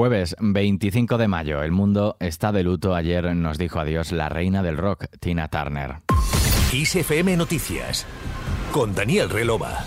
Jueves 25 de mayo, el mundo está de luto. Ayer nos dijo adiós la reina del rock, Tina Turner. ISFM Noticias, con Daniel Relova.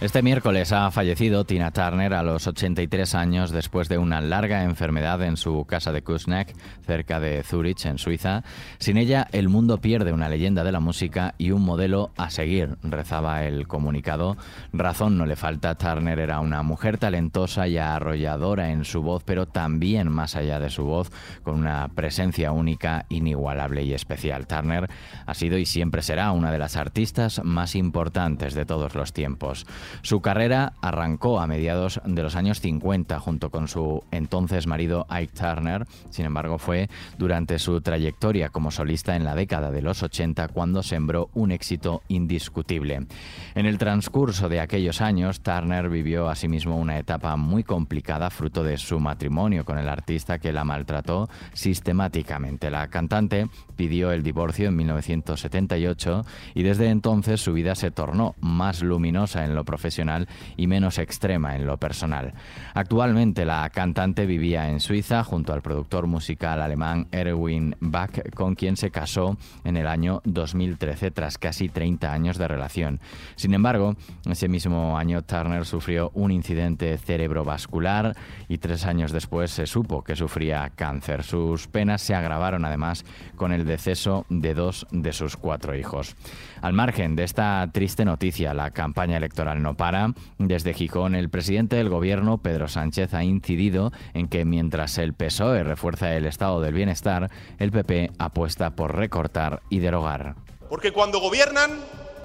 Este miércoles ha fallecido Tina Turner a los 83 años después de una larga enfermedad en su casa de Kuznec, cerca de Zurich, en Suiza. Sin ella, el mundo pierde una leyenda de la música y un modelo a seguir, rezaba el comunicado. Razón no le falta, Turner era una mujer talentosa y arrolladora en su voz, pero también más allá de su voz, con una presencia única, inigualable y especial. Turner ha sido y siempre será una de las artistas más importantes de todos los tiempos. Su carrera arrancó a mediados de los años 50 junto con su entonces marido Ike Turner. Sin embargo, fue durante su trayectoria como solista en la década de los 80 cuando sembró un éxito indiscutible. En el transcurso de aquellos años, Turner vivió asimismo una etapa muy complicada fruto de su matrimonio con el artista que la maltrató sistemáticamente. La cantante pidió el divorcio en 1978 y desde entonces su vida se tornó más luminosa en lo profesional profesional y menos extrema en lo personal. Actualmente la cantante vivía en Suiza junto al productor musical alemán Erwin Bach, con quien se casó en el año 2013 tras casi 30 años de relación. Sin embargo, ese mismo año Turner sufrió un incidente cerebrovascular y tres años después se supo que sufría cáncer. Sus penas se agravaron además con el deceso de dos de sus cuatro hijos. Al margen de esta triste noticia, la campaña electoral no para. Desde Gijón, el presidente del gobierno, Pedro Sánchez, ha incidido en que mientras el PSOE refuerza el estado del bienestar, el PP apuesta por recortar y derogar. Porque cuando gobiernan,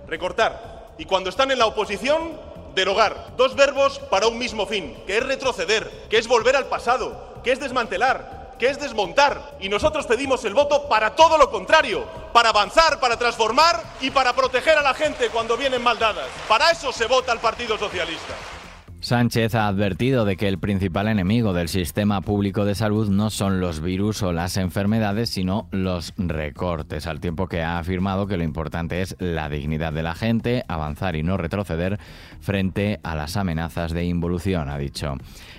recortar. Y cuando están en la oposición, derogar. Dos verbos para un mismo fin, que es retroceder, que es volver al pasado, que es desmantelar, que es desmontar. Y nosotros pedimos el voto para todo lo contrario, para avanzar, para transformar y para proteger a la gente cuando vienen mal dadas. Para eso se vota el Partido Socialista. Sánchez ha advertido de que el principal enemigo del sistema público de salud no son los virus o las enfermedades, sino los recortes, al tiempo que ha afirmado que lo importante es la dignidad de la gente, avanzar y no retroceder frente a las amenazas de involución, ha dicho.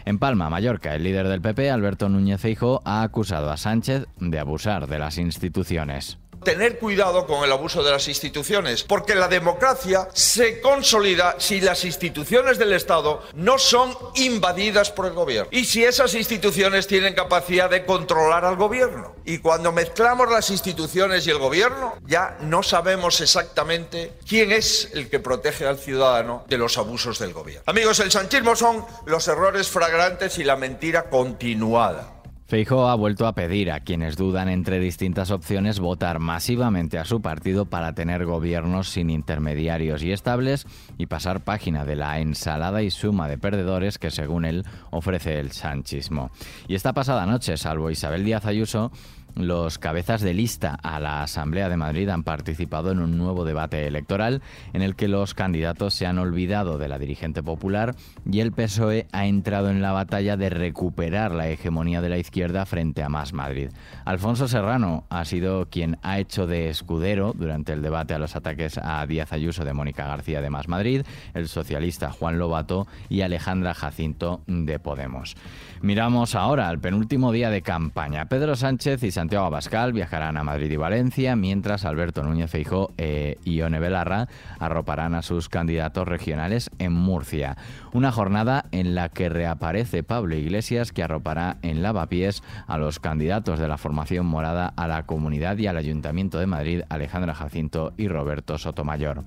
En Palma, Mallorca, el líder del PP, Alberto Núñez Feijóo, ha acusado a Sánchez de abusar de las instituciones tener cuidado con el abuso de las instituciones, porque la democracia se consolida si las instituciones del Estado no son invadidas por el gobierno y si esas instituciones tienen capacidad de controlar al gobierno. Y cuando mezclamos las instituciones y el gobierno, ya no sabemos exactamente quién es el que protege al ciudadano de los abusos del gobierno. Amigos, el sanchismo son los errores flagrantes y la mentira continuada. Feijóo ha vuelto a pedir a quienes dudan entre distintas opciones votar masivamente a su partido para tener gobiernos sin intermediarios y estables y pasar página de la ensalada y suma de perdedores que según él ofrece el sanchismo. Y esta pasada noche, salvo Isabel Díaz Ayuso, los cabezas de lista a la Asamblea de Madrid han participado en un nuevo debate electoral en el que los candidatos se han olvidado de la dirigente popular y el PSOE ha entrado en la batalla de recuperar la hegemonía de la izquierda frente a Más Madrid. Alfonso Serrano ha sido quien ha hecho de escudero durante el debate a los ataques a Díaz Ayuso de Mónica García de Más Madrid, el socialista Juan Lobato y Alejandra Jacinto de Podemos. Miramos ahora al penúltimo día de campaña. Pedro Sánchez y Santiago Abascal viajarán a Madrid y Valencia, mientras Alberto Núñez Feijó e Ione Belarra arroparán a sus candidatos regionales en Murcia. Una jornada en la que reaparece Pablo Iglesias, que arropará en lavapiés a los candidatos de la formación morada a la comunidad y al Ayuntamiento de Madrid, Alejandra Jacinto y Roberto Sotomayor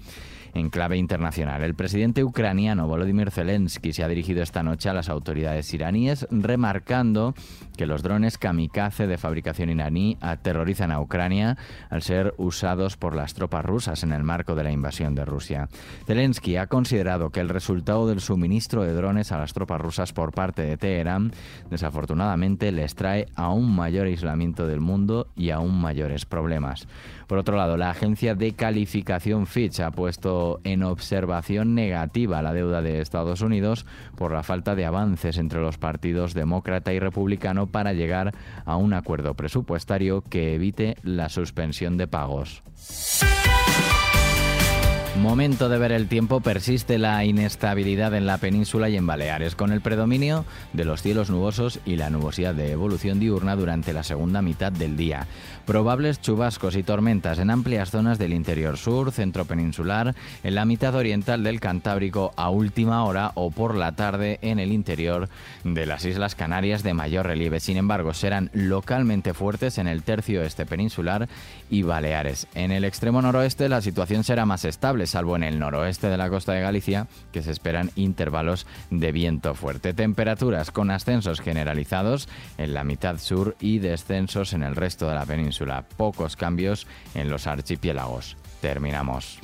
en clave internacional. El presidente ucraniano Volodymyr Zelensky se ha dirigido esta noche a las autoridades iraníes, remarcando que los drones kamikaze de fabricación iraní aterrorizan a Ucrania al ser usados por las tropas rusas en el marco de la invasión de Rusia. Zelensky ha considerado que el resultado del suministro de drones a las tropas rusas por parte de Teherán desafortunadamente les trae aún mayor aislamiento del mundo y aún mayores problemas. Por otro lado, la agencia de calificación Fitch ha puesto en observación negativa la deuda de Estados Unidos por la falta de avances entre los partidos demócrata y republicano para llegar a un acuerdo que evite la suspensión de pagos. Momento de ver el tiempo, persiste la inestabilidad en la península y en Baleares, con el predominio de los cielos nubosos y la nubosidad de evolución diurna durante la segunda mitad del día. Probables chubascos y tormentas en amplias zonas del interior sur, centro peninsular, en la mitad oriental del Cantábrico a última hora o por la tarde en el interior de las Islas Canarias de mayor relieve. Sin embargo, serán localmente fuertes en el tercio este peninsular y Baleares. En el extremo noroeste la situación será más estable salvo en el noroeste de la costa de Galicia, que se esperan intervalos de viento fuerte. Temperaturas con ascensos generalizados en la mitad sur y descensos en el resto de la península. Pocos cambios en los archipiélagos. Terminamos.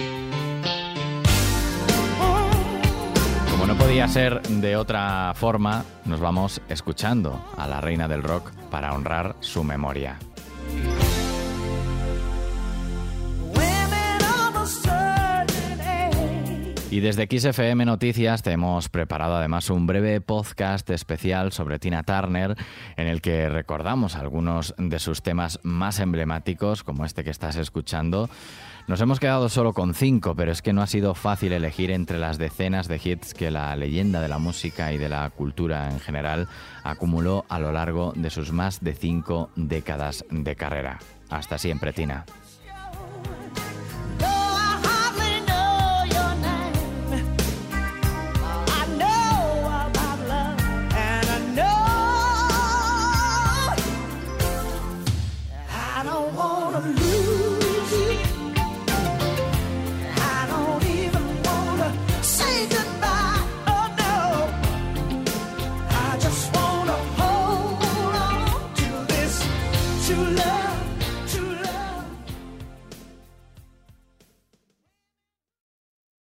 Como no podía ser de otra forma, nos vamos escuchando a la reina del rock para honrar su memoria. Y desde XFM Noticias te hemos preparado además un breve podcast especial sobre Tina Turner en el que recordamos algunos de sus temas más emblemáticos, como este que estás escuchando. Nos hemos quedado solo con cinco, pero es que no ha sido fácil elegir entre las decenas de hits que la leyenda de la música y de la cultura en general acumuló a lo largo de sus más de cinco décadas de carrera. Hasta siempre, Tina.